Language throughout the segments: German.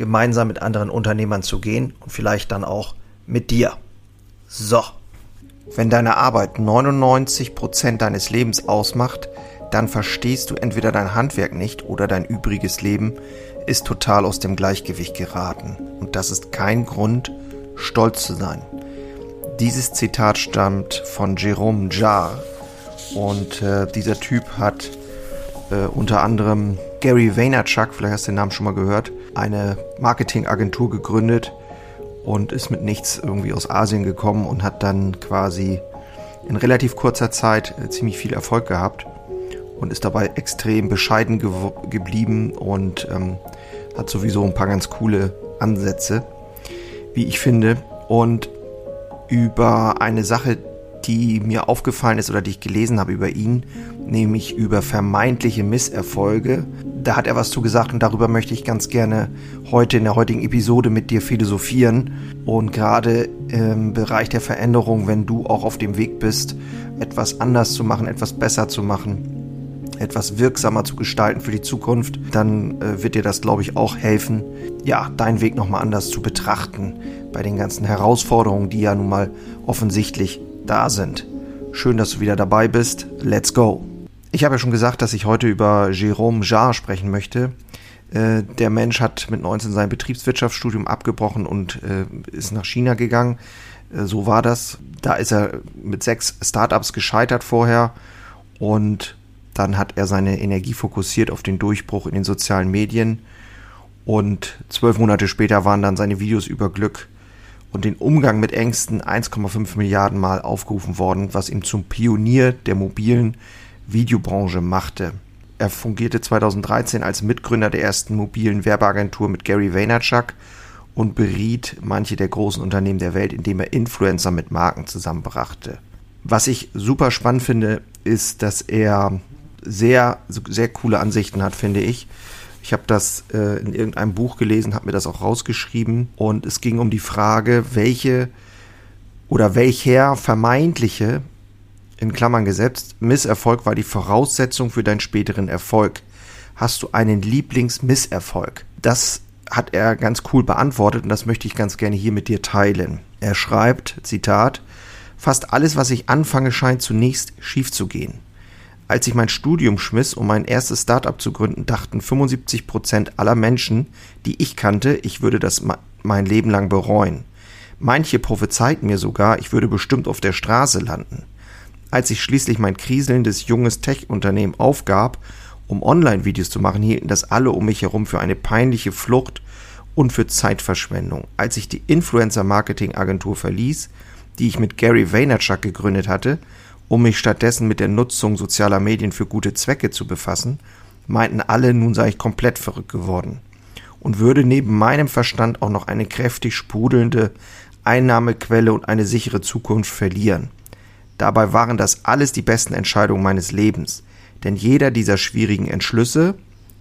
gemeinsam mit anderen Unternehmern zu gehen und vielleicht dann auch mit dir. So. Wenn deine Arbeit 99 Prozent deines Lebens ausmacht, dann verstehst du entweder dein Handwerk nicht oder dein übriges Leben ist total aus dem Gleichgewicht geraten. Und das ist kein Grund, stolz zu sein. Dieses Zitat stammt von Jerome Jarre und äh, dieser Typ hat äh, unter anderem Gary Vaynerchuk, vielleicht hast du den Namen schon mal gehört, eine Marketingagentur gegründet und ist mit nichts irgendwie aus Asien gekommen und hat dann quasi in relativ kurzer Zeit äh, ziemlich viel Erfolg gehabt und ist dabei extrem bescheiden ge geblieben und ähm, hat sowieso ein paar ganz coole Ansätze, wie ich finde. Und über eine Sache, die mir aufgefallen ist oder die ich gelesen habe über ihn, nämlich über vermeintliche Misserfolge. Da hat er was zu gesagt und darüber möchte ich ganz gerne heute in der heutigen Episode mit dir philosophieren. Und gerade im Bereich der Veränderung, wenn du auch auf dem Weg bist, etwas anders zu machen, etwas besser zu machen, etwas wirksamer zu gestalten für die Zukunft, dann äh, wird dir das, glaube ich, auch helfen, ja, deinen Weg nochmal anders zu betrachten bei den ganzen Herausforderungen, die ja nun mal offensichtlich da sind. Schön, dass du wieder dabei bist. Let's go. Ich habe ja schon gesagt, dass ich heute über Jérôme Jarre sprechen möchte. Äh, der Mensch hat mit 19 sein Betriebswirtschaftsstudium abgebrochen und äh, ist nach China gegangen. Äh, so war das. Da ist er mit sechs Startups gescheitert vorher und dann hat er seine Energie fokussiert auf den Durchbruch in den sozialen Medien und zwölf Monate später waren dann seine Videos über Glück und den Umgang mit Ängsten 1,5 Milliarden Mal aufgerufen worden, was ihn zum Pionier der mobilen Videobranche machte. Er fungierte 2013 als Mitgründer der ersten mobilen Werbeagentur mit Gary Vaynerchuk und beriet manche der großen Unternehmen der Welt, indem er Influencer mit Marken zusammenbrachte. Was ich super spannend finde, ist, dass er sehr, sehr coole Ansichten hat, finde ich. Ich habe das äh, in irgendeinem Buch gelesen, habe mir das auch rausgeschrieben und es ging um die Frage, welche oder welcher vermeintliche, in Klammern gesetzt, Misserfolg war die Voraussetzung für deinen späteren Erfolg. Hast du einen Lieblingsmisserfolg? Das hat er ganz cool beantwortet und das möchte ich ganz gerne hier mit dir teilen. Er schreibt, Zitat, Fast alles, was ich anfange, scheint zunächst schief zu gehen. Als ich mein Studium schmiss, um mein erstes Startup zu gründen, dachten 75 Prozent aller Menschen, die ich kannte, ich würde das mein Leben lang bereuen. Manche prophezeiten mir sogar, ich würde bestimmt auf der Straße landen. Als ich schließlich mein kriselndes junges Tech-Unternehmen aufgab, um Online-Videos zu machen, hielten das alle um mich herum für eine peinliche Flucht und für Zeitverschwendung. Als ich die Influencer-Marketing-Agentur verließ, die ich mit Gary Vaynerchuk gegründet hatte, um mich stattdessen mit der Nutzung sozialer Medien für gute Zwecke zu befassen, meinten alle, nun sei ich komplett verrückt geworden und würde neben meinem Verstand auch noch eine kräftig sprudelnde Einnahmequelle und eine sichere Zukunft verlieren. Dabei waren das alles die besten Entscheidungen meines Lebens, denn jeder dieser schwierigen Entschlüsse,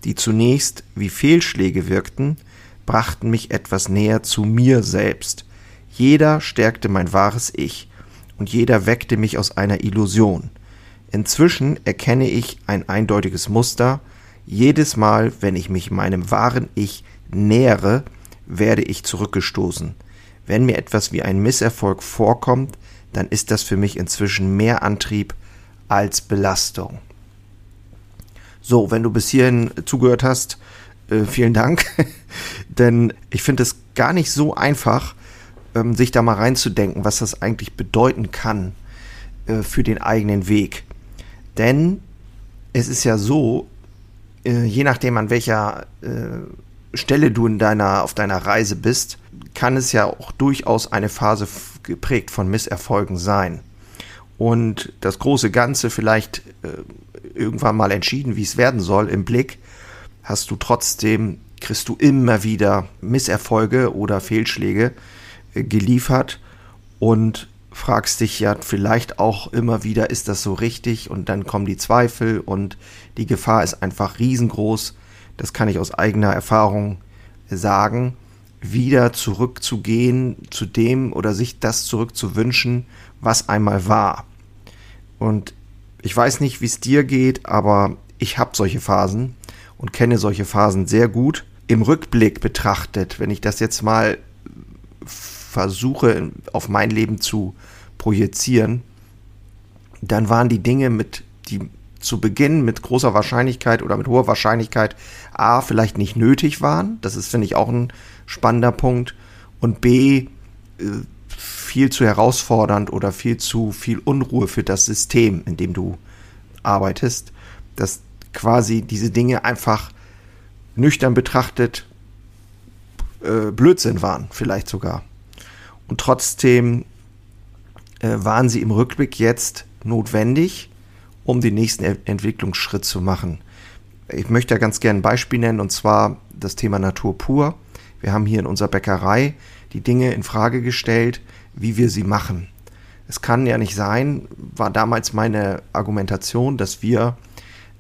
die zunächst wie Fehlschläge wirkten, brachten mich etwas näher zu mir selbst. Jeder stärkte mein wahres Ich, und jeder weckte mich aus einer Illusion. Inzwischen erkenne ich ein eindeutiges Muster. Jedes Mal, wenn ich mich meinem wahren Ich nähere, werde ich zurückgestoßen. Wenn mir etwas wie ein Misserfolg vorkommt, dann ist das für mich inzwischen mehr Antrieb als Belastung. So, wenn du bis hierhin zugehört hast, äh, vielen Dank. Denn ich finde es gar nicht so einfach, ähm, sich da mal reinzudenken, was das eigentlich bedeuten kann äh, für den eigenen Weg. Denn es ist ja so, äh, je nachdem an welcher äh, Stelle du in deiner, auf deiner Reise bist, kann es ja auch durchaus eine Phase geprägt von Misserfolgen sein. Und das große Ganze vielleicht äh, irgendwann mal entschieden, wie es werden soll, im Blick, hast du trotzdem kriegst du immer wieder Misserfolge oder Fehlschläge geliefert und fragst dich ja vielleicht auch immer wieder, ist das so richtig? Und dann kommen die Zweifel und die Gefahr ist einfach riesengroß. Das kann ich aus eigener Erfahrung sagen, wieder zurückzugehen zu dem oder sich das zurückzuwünschen, was einmal war. Und ich weiß nicht, wie es dir geht, aber ich habe solche Phasen und kenne solche Phasen sehr gut. Im Rückblick betrachtet, wenn ich das jetzt mal versuche auf mein Leben zu projizieren, dann waren die Dinge mit, die zu Beginn mit großer Wahrscheinlichkeit oder mit hoher Wahrscheinlichkeit A, vielleicht nicht nötig waren. Das ist, finde ich, auch ein spannender Punkt. Und B, äh, viel zu herausfordernd oder viel zu viel Unruhe für das System, in dem du arbeitest, dass quasi diese Dinge einfach nüchtern betrachtet äh, Blödsinn waren, vielleicht sogar. Und trotzdem äh, waren sie im Rückblick jetzt notwendig, um den nächsten e Entwicklungsschritt zu machen. Ich möchte ja ganz gerne ein Beispiel nennen, und zwar das Thema Natur pur. Wir haben hier in unserer Bäckerei die Dinge in Frage gestellt, wie wir sie machen. Es kann ja nicht sein, war damals meine Argumentation, dass wir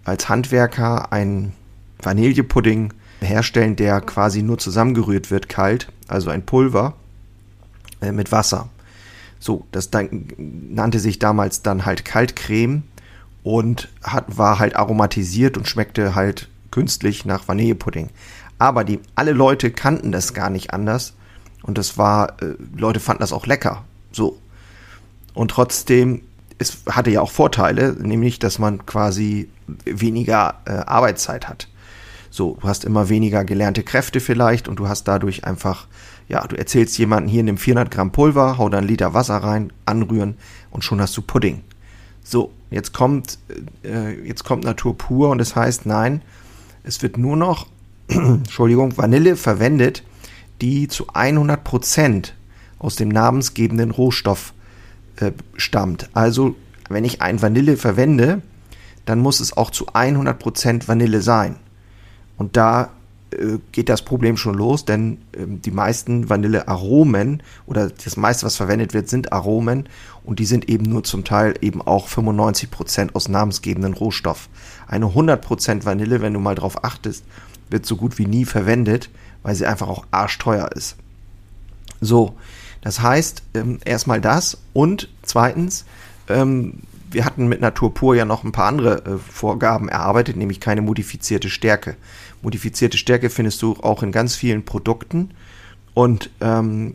als Handwerker einen Vanillepudding herstellen, der quasi nur zusammengerührt wird, kalt, also ein Pulver äh, mit Wasser. So, das dann, nannte sich damals dann halt Kaltcreme und hat, war halt aromatisiert und schmeckte halt künstlich nach Vanillepudding. Aber die, alle Leute kannten das gar nicht anders und das war, äh, Leute fanden das auch lecker. So. Und trotzdem, es hatte ja auch Vorteile, nämlich, dass man quasi weniger äh, Arbeitszeit hat. So, du hast immer weniger gelernte Kräfte vielleicht und du hast dadurch einfach, ja, du erzählst jemanden hier, nimm 400 Gramm Pulver, hau da einen Liter Wasser rein, anrühren und schon hast du Pudding. So, jetzt kommt, äh, jetzt kommt Natur pur und es das heißt, nein, es wird nur noch, Entschuldigung, Vanille verwendet, die zu 100 Prozent aus dem namensgebenden Rohstoff äh, stammt. Also, wenn ich ein Vanille verwende, dann muss es auch zu 100 Prozent Vanille sein. Und da geht das Problem schon los, denn ähm, die meisten Vanillearomen oder das meiste, was verwendet wird, sind Aromen und die sind eben nur zum Teil eben auch 95% aus namensgebenden Rohstoff. Eine 100% Vanille, wenn du mal drauf achtest, wird so gut wie nie verwendet, weil sie einfach auch arschteuer ist. So, das heißt, ähm, erstmal das und zweitens, ähm, wir hatten mit Natur pur ja noch ein paar andere äh, Vorgaben erarbeitet, nämlich keine modifizierte Stärke. Modifizierte Stärke findest du auch in ganz vielen Produkten und ähm,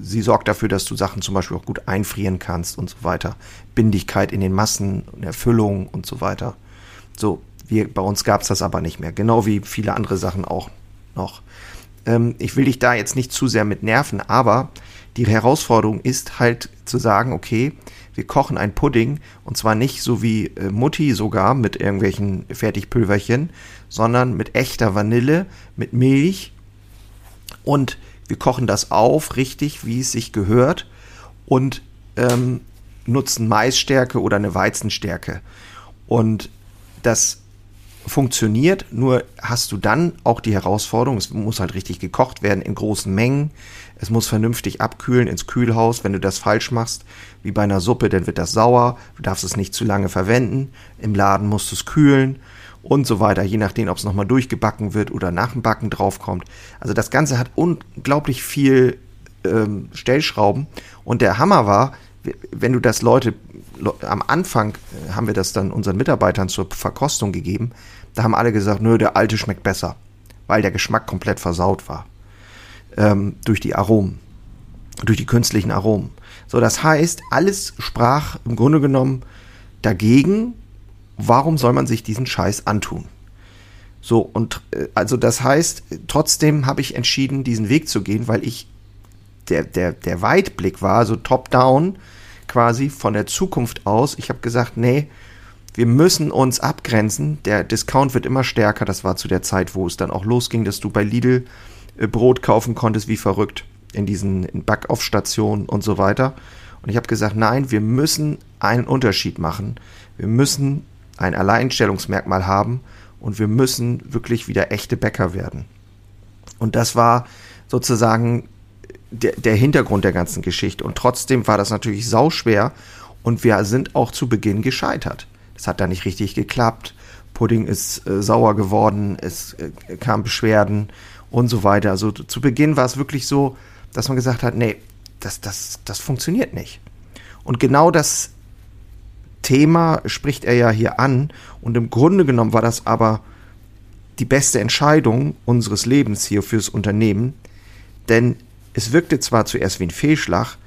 sie sorgt dafür, dass du Sachen zum Beispiel auch gut einfrieren kannst und so weiter. Bindigkeit in den Massen, Erfüllung und so weiter. So, wir, bei uns gab es das aber nicht mehr, genau wie viele andere Sachen auch noch. Ähm, ich will dich da jetzt nicht zu sehr mit nerven, aber die Herausforderung ist halt zu sagen, okay, wir kochen ein Pudding und zwar nicht so wie äh, Mutti sogar mit irgendwelchen Fertigpülverchen, sondern mit echter Vanille, mit Milch und wir kochen das auf, richtig, wie es sich gehört und ähm, nutzen Maisstärke oder eine Weizenstärke. Und das funktioniert, nur hast du dann auch die Herausforderung, es muss halt richtig gekocht werden in großen Mengen, es muss vernünftig abkühlen ins Kühlhaus, wenn du das falsch machst, wie bei einer Suppe, dann wird das sauer, du darfst es nicht zu lange verwenden, im Laden musst du es kühlen und so weiter, je nachdem, ob es nochmal durchgebacken wird oder nach dem Backen draufkommt. Also das Ganze hat unglaublich viel ähm, Stellschrauben. Und der Hammer war, wenn du das Leute, am Anfang äh, haben wir das dann unseren Mitarbeitern zur Verkostung gegeben, da haben alle gesagt, nö, der alte schmeckt besser, weil der Geschmack komplett versaut war. Ähm, durch die Aromen, durch die künstlichen Aromen. So, das heißt, alles sprach im Grunde genommen dagegen, warum soll man sich diesen Scheiß antun? So, und äh, also das heißt, trotzdem habe ich entschieden, diesen Weg zu gehen, weil ich der, der, der Weitblick war, so top-down, quasi von der Zukunft aus. Ich habe gesagt, nee, wir müssen uns abgrenzen. Der Discount wird immer stärker. Das war zu der Zeit, wo es dann auch losging, dass du bei Lidl äh, Brot kaufen konntest wie verrückt in diesen Backoff-Stationen und so weiter. Und ich habe gesagt, nein, wir müssen einen Unterschied machen. Wir müssen ein Alleinstellungsmerkmal haben und wir müssen wirklich wieder echte Bäcker werden. Und das war sozusagen der, der Hintergrund der ganzen Geschichte. Und trotzdem war das natürlich sauschwer und wir sind auch zu Beginn gescheitert. Es hat da nicht richtig geklappt. Pudding ist äh, sauer geworden, es äh, kam Beschwerden und so weiter. Also zu Beginn war es wirklich so, dass man gesagt hat, nee, das, das, das funktioniert nicht. Und genau das Thema spricht er ja hier an. Und im Grunde genommen war das aber die beste Entscheidung unseres Lebens hier fürs Unternehmen. Denn es wirkte zwar zuerst wie ein Fehlschlag,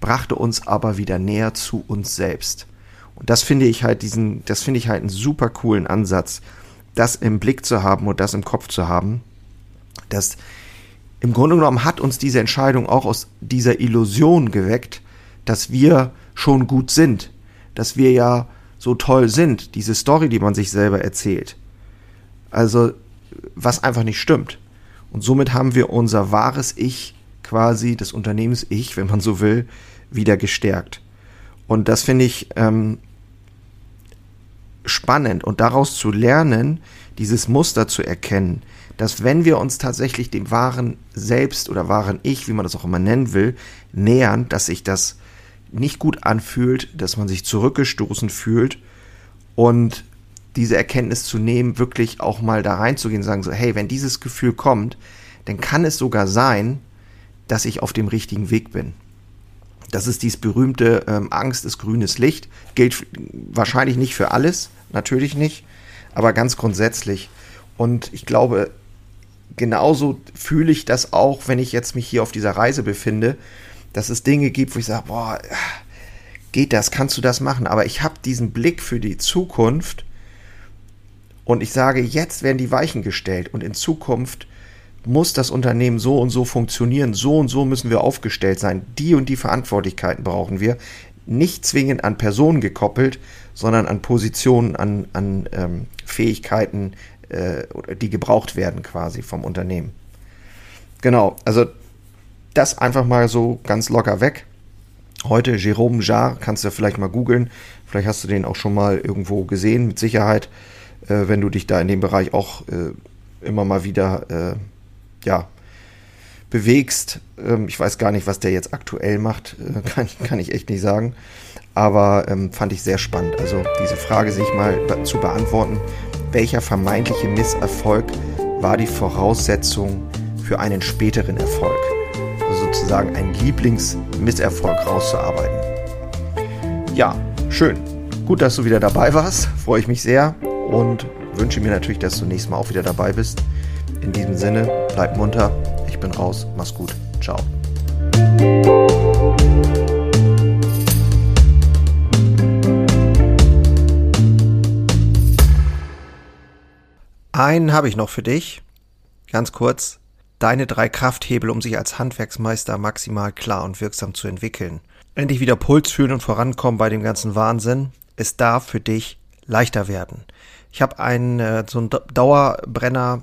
brachte uns aber wieder näher zu uns selbst. Und das finde ich halt diesen, das finde ich halt einen super coolen Ansatz, das im Blick zu haben und das im Kopf zu haben. dass im Grunde genommen hat uns diese Entscheidung auch aus dieser Illusion geweckt, dass wir schon gut sind, dass wir ja so toll sind, diese Story, die man sich selber erzählt. Also, was einfach nicht stimmt. Und somit haben wir unser wahres Ich, quasi das Unternehmens-Ich, wenn man so will, wieder gestärkt. Und das finde ich ähm, spannend und daraus zu lernen, dieses Muster zu erkennen, dass wenn wir uns tatsächlich dem wahren Selbst oder wahren Ich, wie man das auch immer nennen will, nähern, dass sich das nicht gut anfühlt, dass man sich zurückgestoßen fühlt und diese Erkenntnis zu nehmen, wirklich auch mal da reinzugehen sagen so, hey, wenn dieses Gefühl kommt, dann kann es sogar sein, dass ich auf dem richtigen Weg bin. Das ist dieses berühmte ähm, Angst ist grünes Licht. Gilt wahrscheinlich nicht für alles, natürlich nicht, aber ganz grundsätzlich. Und ich glaube, genauso fühle ich das auch, wenn ich jetzt mich hier auf dieser Reise befinde, dass es Dinge gibt, wo ich sage, boah, geht das, kannst du das machen? Aber ich habe diesen Blick für die Zukunft und ich sage, jetzt werden die Weichen gestellt und in Zukunft muss das Unternehmen so und so funktionieren, so und so müssen wir aufgestellt sein, die und die Verantwortlichkeiten brauchen wir, nicht zwingend an Personen gekoppelt, sondern an Positionen, an, an ähm, Fähigkeiten, äh, die gebraucht werden quasi vom Unternehmen. Genau, also das einfach mal so ganz locker weg. Heute Jérôme Jarre, kannst du vielleicht mal googeln. Vielleicht hast du den auch schon mal irgendwo gesehen, mit Sicherheit, äh, wenn du dich da in dem Bereich auch äh, immer mal wieder äh, ja, bewegst. Ähm, ich weiß gar nicht, was der jetzt aktuell macht, äh, kann, ich, kann ich echt nicht sagen. Aber ähm, fand ich sehr spannend. Also diese Frage sich mal zu beantworten, welcher vermeintliche Misserfolg war die Voraussetzung für einen späteren Erfolg? Also sozusagen einen Lieblingsmisserfolg rauszuarbeiten. Ja, schön. Gut, dass du wieder dabei warst. Freue ich mich sehr und wünsche mir natürlich, dass du nächstes Mal auch wieder dabei bist. In diesem Sinne, bleib munter. Ich bin raus. Mach's gut. Ciao. Einen habe ich noch für dich. Ganz kurz. Deine drei Krafthebel, um sich als Handwerksmeister maximal klar und wirksam zu entwickeln. Endlich wieder Puls fühlen und vorankommen bei dem ganzen Wahnsinn. Es darf für dich leichter werden. Ich habe einen äh, so einen Dauerbrenner